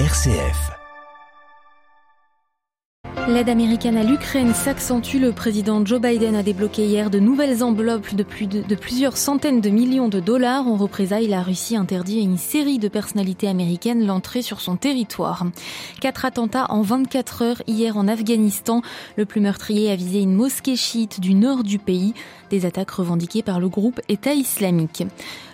RCF. L'aide américaine à l'Ukraine s'accentue. Le président Joe Biden a débloqué hier de nouvelles enveloppes de, plus de, plusieurs centaines de millions de dollars. En représailles, la Russie interdit à une série de personnalités américaines l'entrée sur son territoire. Quatre attentats en 24 heures hier en Afghanistan. Le plus meurtrier a visé une mosquée chiite du nord du pays. Des attaques revendiquées par le groupe État islamique.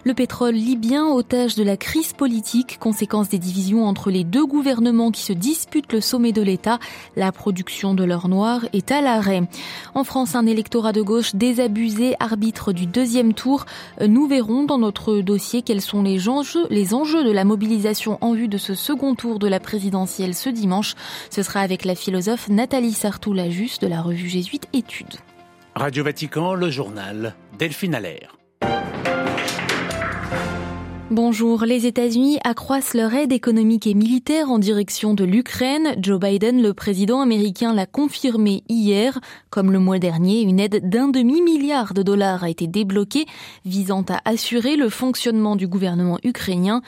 Le pétrole libyen, otage de la crise politique, conséquence des divisions entre les deux gouvernements qui se disputent le sommet de l'État, la production de l'or noir est à l'arrêt. En France, un électorat de gauche désabusé, arbitre du deuxième tour. Nous verrons dans notre dossier quels sont les enjeux, les enjeux de la mobilisation en vue de ce second tour de la présidentielle ce dimanche. Ce sera avec la philosophe Nathalie Sartoul-Lajusse de la revue Jésuite Études. Radio Vatican, le journal Delphine Allaire. Bonjour. Les États-Unis accroissent leur aide économique et militaire en direction de l'Ukraine. Joe Biden, le président américain, l'a confirmé hier. Comme le mois dernier, une aide d'un demi-milliard de dollars a été débloquée visant à assurer le fonctionnement du gouvernement ukrainien.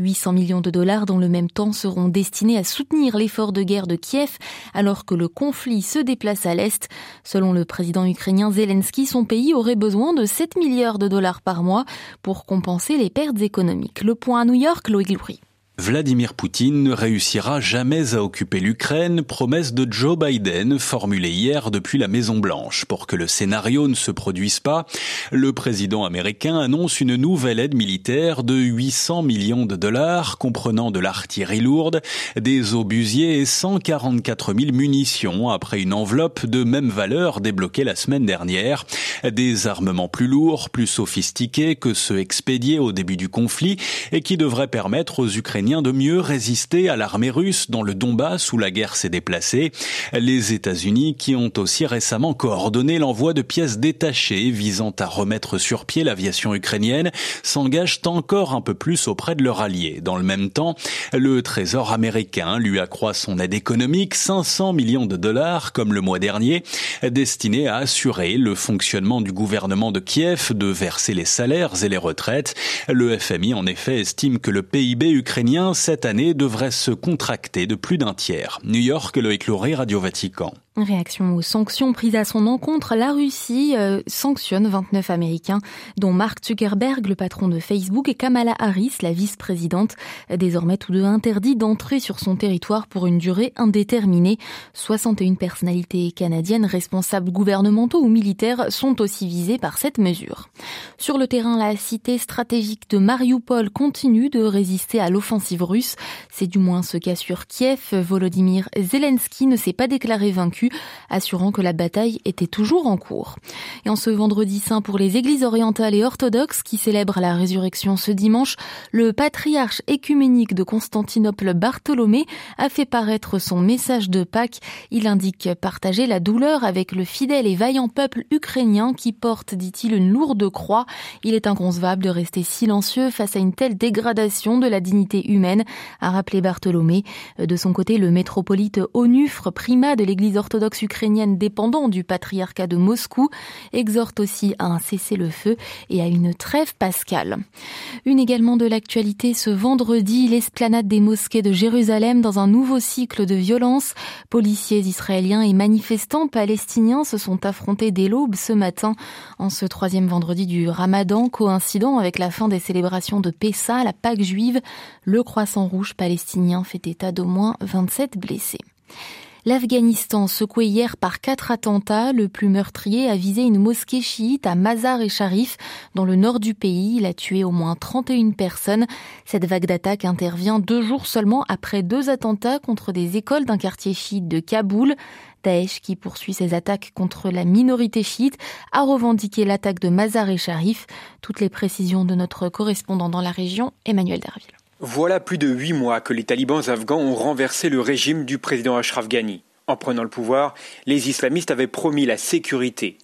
800 millions de dollars dans le même temps seront destinés à soutenir l'effort de guerre de Kiev alors que le conflit se déplace à l'Est. Selon le président ukrainien Zelensky, son pays aurait besoin de 7 milliards de dollars par mois pour compenser les pertes économiques. Le point à New York, Loïc Loury. Vladimir Poutine ne réussira jamais à occuper l'Ukraine, promesse de Joe Biden formulée hier depuis la Maison Blanche. Pour que le scénario ne se produise pas, le président américain annonce une nouvelle aide militaire de 800 millions de dollars, comprenant de l'artillerie lourde, des obusiers et 144 000 munitions après une enveloppe de même valeur débloquée la semaine dernière. Des armements plus lourds, plus sophistiqués que ceux expédiés au début du conflit et qui devraient permettre aux Ukrainiens de mieux résister à l'armée russe dans le Donbass où la guerre s'est déplacée. Les États-Unis qui ont aussi récemment coordonné l'envoi de pièces détachées visant à remettre sur pied l'aviation ukrainienne s'engagent encore un peu plus auprès de leurs alliés. Dans le même temps, le Trésor américain lui accroît son aide économique 500 millions de dollars comme le mois dernier, destiné à assurer le fonctionnement du gouvernement de Kiev, de verser les salaires et les retraites. Le FMI en effet estime que le PIB ukrainien cette année devrait se contracter de plus d'un tiers. New York, Loïc Lauré, Radio Vatican. Réaction aux sanctions prises à son encontre, la Russie euh, sanctionne 29 Américains, dont Mark Zuckerberg, le patron de Facebook, et Kamala Harris, la vice-présidente, désormais tous deux interdits d'entrer sur son territoire pour une durée indéterminée. 61 personnalités canadiennes, responsables gouvernementaux ou militaires, sont aussi visées par cette mesure. Sur le terrain, la cité stratégique de Mariupol continue de résister à l'offensive russe. C'est du moins ce qu'assure Kiev. Volodymyr Zelensky ne s'est pas déclaré vaincu assurant que la bataille était toujours en cours. Et en ce vendredi saint pour les églises orientales et orthodoxes qui célèbrent la résurrection ce dimanche, le patriarche écuménique de Constantinople Bartholomé a fait paraître son message de Pâques. Il indique partager la douleur avec le fidèle et vaillant peuple ukrainien qui porte, dit-il, une lourde croix. Il est inconcevable de rester silencieux face à une telle dégradation de la dignité humaine, a rappelé Bartholomé. De son côté, le métropolite Onufre, primat de l'église orthodoxe orthodoxe ukrainienne dépendant du patriarcat de Moscou exhorte aussi à un cessez-le-feu et à une trêve pascale. Une également de l'actualité ce vendredi, l'esplanade des mosquées de Jérusalem dans un nouveau cycle de violence. Policiers israéliens et manifestants palestiniens se sont affrontés dès l'aube ce matin en ce troisième vendredi du Ramadan, coïncident avec la fin des célébrations de Pessa, la Pâque juive. Le croissant rouge palestinien fait état d'au moins 27 blessés. L'Afghanistan, secoué hier par quatre attentats, le plus meurtrier a visé une mosquée chiite à Mazar et Sharif, dans le nord du pays. Il a tué au moins 31 personnes. Cette vague d'attaques intervient deux jours seulement après deux attentats contre des écoles d'un quartier chiite de Kaboul. Daesh, qui poursuit ses attaques contre la minorité chiite, a revendiqué l'attaque de Mazar et Sharif. Toutes les précisions de notre correspondant dans la région, Emmanuel Derville. Voilà plus de huit mois que les talibans afghans ont renversé le régime du président Ashraf Ghani. En prenant le pouvoir, les islamistes avaient promis la sécurité.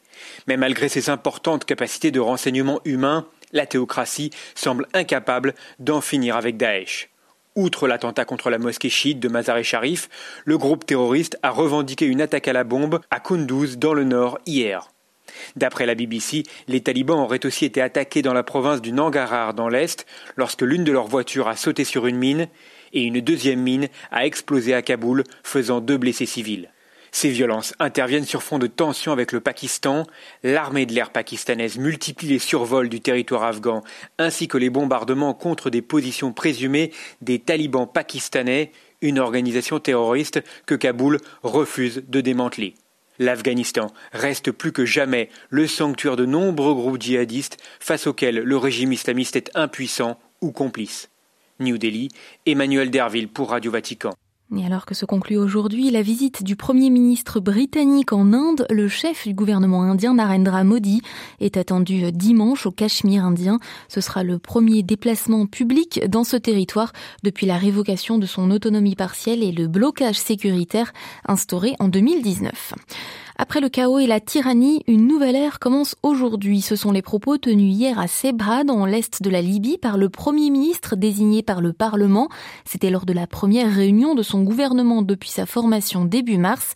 Mais malgré ses importantes capacités de renseignement humain, la théocratie semble incapable d'en finir avec Daesh. Outre l'attentat contre la mosquée chiite de Mazar-e Sharif, le groupe terroriste a revendiqué une attaque à la bombe à Kunduz dans le nord hier. D'après la BBC, les talibans auraient aussi été attaqués dans la province du Nangarhar dans l'Est lorsque l'une de leurs voitures a sauté sur une mine et une deuxième mine a explosé à Kaboul, faisant deux blessés civils. Ces violences interviennent sur fond de tensions avec le Pakistan. L'armée de l'air pakistanaise multiplie les survols du territoire afghan ainsi que les bombardements contre des positions présumées des talibans pakistanais, une organisation terroriste que Kaboul refuse de démanteler. L'Afghanistan reste plus que jamais le sanctuaire de nombreux groupes djihadistes face auxquels le régime islamiste est impuissant ou complice. New Delhi, Emmanuel Derville pour Radio Vatican. Et alors que se conclut aujourd'hui la visite du Premier ministre britannique en Inde, le chef du gouvernement indien Narendra Modi est attendu dimanche au Cachemire indien. Ce sera le premier déplacement public dans ce territoire depuis la révocation de son autonomie partielle et le blocage sécuritaire instauré en 2019. Après le chaos et la tyrannie, une nouvelle ère commence aujourd'hui. Ce sont les propos tenus hier à Sebha, dans l'est de la Libye, par le Premier ministre désigné par le Parlement. C'était lors de la première réunion de son gouvernement depuis sa formation début mars.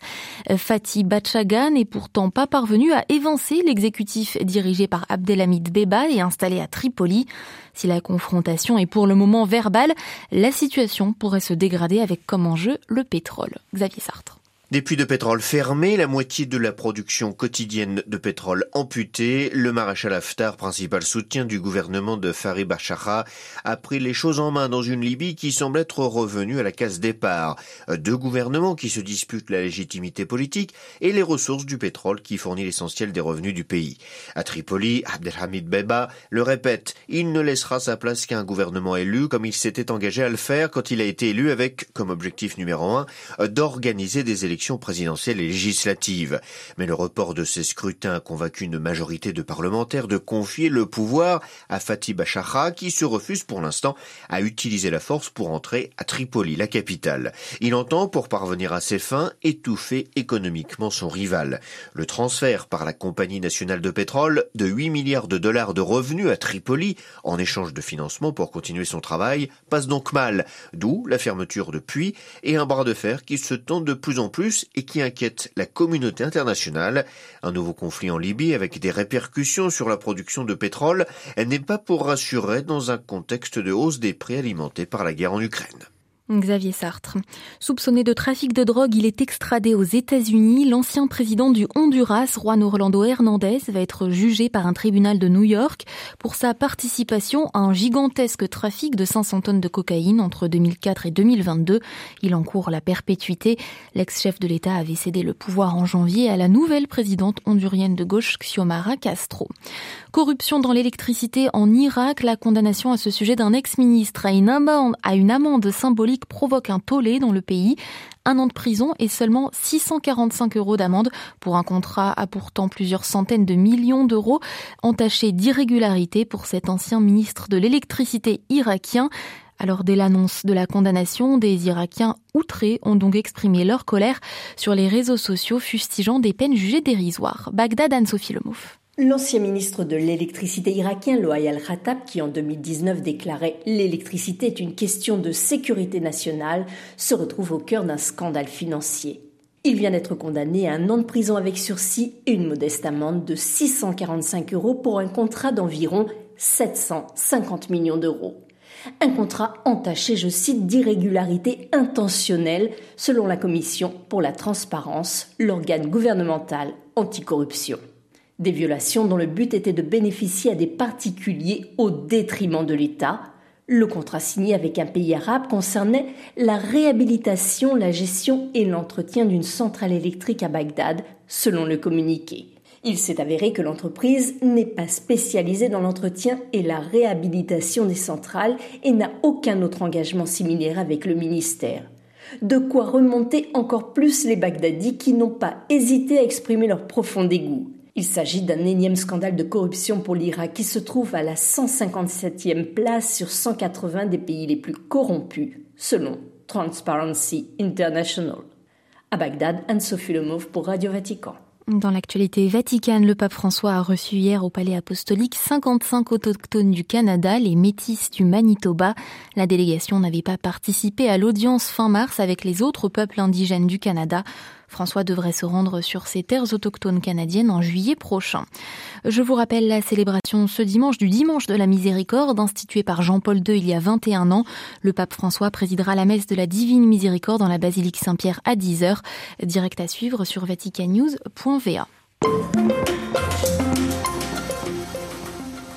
Fatih Bachagan n'est pourtant pas parvenu à évincer l'exécutif dirigé par Abdelhamid Beba et installé à Tripoli. Si la confrontation est pour le moment verbale, la situation pourrait se dégrader avec comme enjeu le pétrole. Xavier Sartre. Des puits de pétrole fermés, la moitié de la production quotidienne de pétrole amputée, le maréchal Haftar, principal soutien du gouvernement de Farid Bachara, a pris les choses en main dans une Libye qui semble être revenue à la case départ. Deux gouvernements qui se disputent la légitimité politique et les ressources du pétrole qui fournit l'essentiel des revenus du pays. À Tripoli, Abdelhamid Beba le répète, il ne laissera sa place qu'à un gouvernement élu comme il s'était engagé à le faire quand il a été élu avec, comme objectif numéro un, d'organiser des élections présidentielle et législative. Mais le report de ces scrutins a convaincu une majorité de parlementaires de confier le pouvoir à Fatih Bachara qui se refuse pour l'instant à utiliser la force pour entrer à Tripoli, la capitale. Il entend, pour parvenir à ses fins, étouffer économiquement son rival. Le transfert par la Compagnie nationale de pétrole de 8 milliards de dollars de revenus à Tripoli en échange de financement pour continuer son travail passe donc mal, d'où la fermeture de puits et un bras de fer qui se tend de plus en plus et qui inquiète la communauté internationale. Un nouveau conflit en Libye avec des répercussions sur la production de pétrole n'est pas pour rassurer dans un contexte de hausse des prix alimentés par la guerre en Ukraine. Xavier Sartre. Soupçonné de trafic de drogue, il est extradé aux États-Unis. L'ancien président du Honduras, Juan Orlando Hernandez, va être jugé par un tribunal de New York pour sa participation à un gigantesque trafic de 500 tonnes de cocaïne entre 2004 et 2022. Il encourt la perpétuité. L'ex-chef de l'État avait cédé le pouvoir en janvier à la nouvelle présidente hondurienne de gauche, Xiomara Castro. Corruption dans l'électricité en Irak, la condamnation à ce sujet d'un ex-ministre à une amende, à provoque un tollé dans le pays. Un an de prison et seulement 645 euros d'amende pour un contrat à pourtant plusieurs centaines de millions d'euros entaché d'irrégularité pour cet ancien ministre de l'électricité irakien. Alors dès l'annonce de la condamnation, des Irakiens outrés ont donc exprimé leur colère sur les réseaux sociaux fustigeant des peines jugées dérisoires. Bagdad Anne-Sophie Lemouf. L'ancien ministre de l'électricité irakien, Loay Al-Khattab, qui en 2019 déclarait L'électricité est une question de sécurité nationale, se retrouve au cœur d'un scandale financier. Il vient d'être condamné à un an de prison avec sursis et une modeste amende de 645 euros pour un contrat d'environ 750 millions d'euros. Un contrat entaché, je cite, d'irrégularité intentionnelle selon la Commission pour la transparence, l'organe gouvernemental anticorruption. Des violations dont le but était de bénéficier à des particuliers au détriment de l'État. Le contrat signé avec un pays arabe concernait la réhabilitation, la gestion et l'entretien d'une centrale électrique à Bagdad, selon le communiqué. Il s'est avéré que l'entreprise n'est pas spécialisée dans l'entretien et la réhabilitation des centrales et n'a aucun autre engagement similaire avec le ministère. De quoi remonter encore plus les Bagdadis qui n'ont pas hésité à exprimer leur profond dégoût. Il s'agit d'un énième scandale de corruption pour l'Irak qui se trouve à la 157e place sur 180 des pays les plus corrompus, selon Transparency International. À Bagdad, Anne-Sophie Lemov pour Radio Vatican. Dans l'actualité vaticane, le pape François a reçu hier au palais apostolique 55 autochtones du Canada, les métis du Manitoba. La délégation n'avait pas participé à l'audience fin mars avec les autres peuples indigènes du Canada. François devrait se rendre sur ses terres autochtones canadiennes en juillet prochain. Je vous rappelle la célébration ce dimanche du dimanche de la miséricorde instituée par Jean-Paul II il y a 21 ans. Le pape François présidera la messe de la divine miséricorde dans la basilique Saint-Pierre à 10h. Direct à suivre sur vaticannews.va.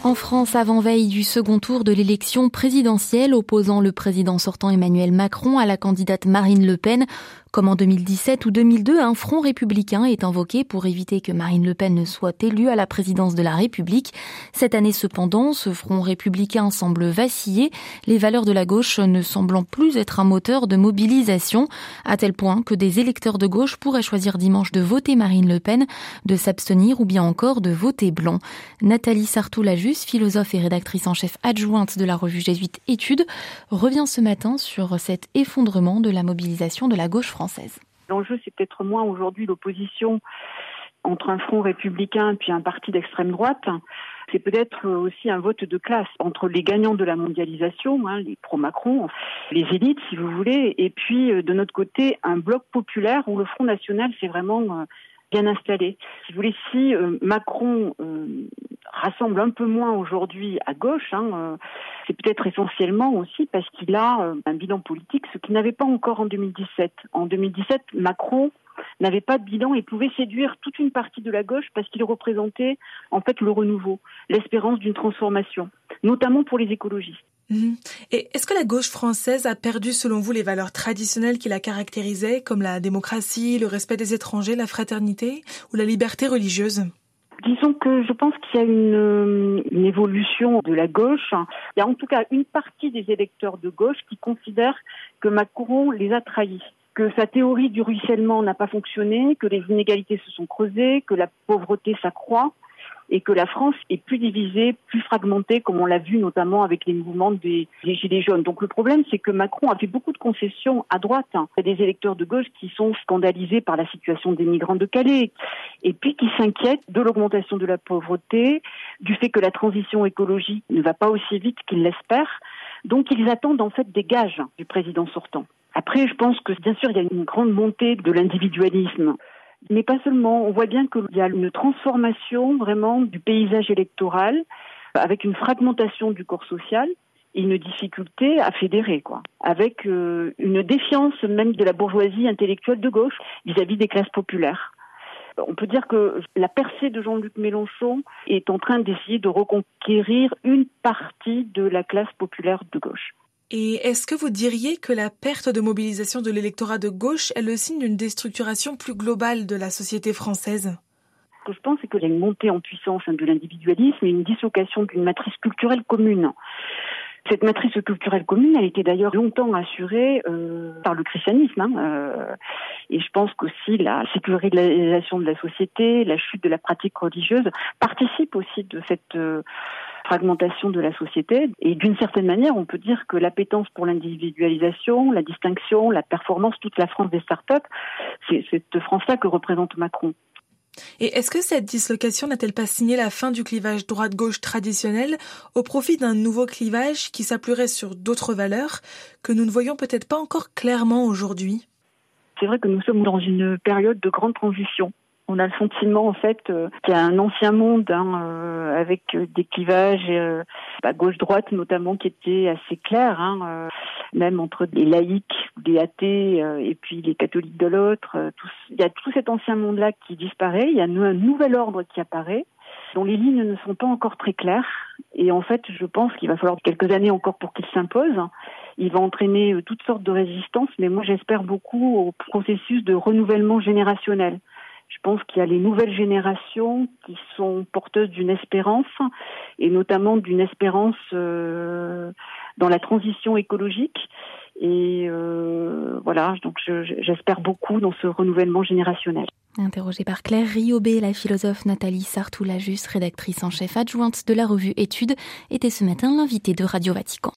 En France, avant-veille du second tour de l'élection présidentielle opposant le président sortant Emmanuel Macron à la candidate Marine Le Pen, comme en 2017 ou 2002, un front républicain est invoqué pour éviter que Marine Le Pen ne soit élue à la présidence de la République. Cette année cependant, ce front républicain semble vaciller, les valeurs de la gauche ne semblant plus être un moteur de mobilisation, à tel point que des électeurs de gauche pourraient choisir dimanche de voter Marine Le Pen, de s'abstenir ou bien encore de voter blanc. Nathalie Sartoulajus, philosophe et rédactrice en chef adjointe de la revue Jésuite Études, revient ce matin sur cet effondrement de la mobilisation de la gauche française. L'enjeu, c'est peut-être moins aujourd'hui l'opposition entre un front républicain et puis un parti d'extrême droite. C'est peut-être aussi un vote de classe entre les gagnants de la mondialisation, hein, les pro-Macron, les élites, si vous voulez, et puis euh, de notre côté, un bloc populaire où le Front National s'est vraiment euh, bien installé. Si vous voulez, si euh, Macron rassemble un peu moins aujourd'hui à gauche, hein, euh, c'est peut-être essentiellement aussi parce qu'il a euh, un bilan politique, ce qu'il n'avait pas encore en 2017. En 2017, Macron n'avait pas de bilan et pouvait séduire toute une partie de la gauche parce qu'il représentait en fait le renouveau, l'espérance d'une transformation, notamment pour les écologistes. Mhm. Et est-ce que la gauche française a perdu, selon vous, les valeurs traditionnelles qui la caractérisaient, comme la démocratie, le respect des étrangers, la fraternité ou la liberté religieuse? Disons que je pense qu'il y a une, une, évolution de la gauche. Il y a en tout cas une partie des électeurs de gauche qui considèrent que Macron les a trahis que sa théorie du ruissellement n'a pas fonctionné, que les inégalités se sont creusées, que la pauvreté s'accroît et que la France est plus divisée, plus fragmentée, comme on l'a vu notamment avec les mouvements des, Gilets jaunes. Donc le problème, c'est que Macron a fait beaucoup de concessions à droite. Hein. Il y a des électeurs de gauche qui sont scandalisés par la situation des migrants de Calais, et puis qui s'inquiètent de l'augmentation de la pauvreté, du fait que la transition écologique ne va pas aussi vite qu'ils l'espèrent. Donc ils attendent en fait des gages du président sortant. Après, je pense que bien sûr, il y a une grande montée de l'individualisme. Mais pas seulement. On voit bien qu'il y a une transformation vraiment du paysage électoral avec une fragmentation du corps social et une difficulté à fédérer, quoi, avec euh, une défiance même de la bourgeoisie intellectuelle de gauche vis-à-vis des classes populaires. On peut dire que la percée de Jean-Luc Mélenchon est en train d'essayer de reconquérir une partie de la classe populaire de gauche. Et est-ce que vous diriez que la perte de mobilisation de l'électorat de gauche est le signe d'une déstructuration plus globale de la société française? Ce que je pense, c'est qu'il y a une montée en puissance de l'individualisme et une dislocation d'une matrice culturelle commune. Cette matrice culturelle commune, elle était d'ailleurs longtemps assurée euh, par le christianisme. Hein, euh, et je pense qu'aussi la sécularisation de la société, la chute de la pratique religieuse participent aussi de cette euh, fragmentation de la société. Et d'une certaine manière, on peut dire que l'appétence pour l'individualisation, la distinction, la performance, toute la France des startups, c'est cette France-là que représente Macron. Et est-ce que cette dislocation n'a-t-elle pas signé la fin du clivage droite-gauche traditionnel au profit d'un nouveau clivage qui s'appuierait sur d'autres valeurs que nous ne voyons peut-être pas encore clairement aujourd'hui? C'est vrai que nous sommes dans une période de grande transition on a le sentiment en fait euh, qu'il y a un ancien monde hein, euh, avec euh, des clivages à gauche-droite notamment qui étaient assez clairs, hein, même entre les laïcs, les athées et puis les catholiques de l'autre. il y a tout cet ancien monde-là qui disparaît. Il y a un nouvel ordre qui apparaît dont les lignes ne sont pas encore très claires. Et en fait, je pense qu'il va falloir quelques années encore pour qu'il s'impose. Il va entraîner toutes sortes de résistances, mais moi j'espère beaucoup au processus de renouvellement générationnel. Je pense qu'il y a les nouvelles générations qui sont porteuses d'une espérance, et notamment d'une espérance euh, dans la transition écologique. Et euh, voilà, donc j'espère beaucoup dans ce renouvellement générationnel. Interrogée par Claire Riobé, la philosophe Nathalie Sartoulajus, rédactrice en chef adjointe de la revue Études, était ce matin l'invitée de Radio Vatican.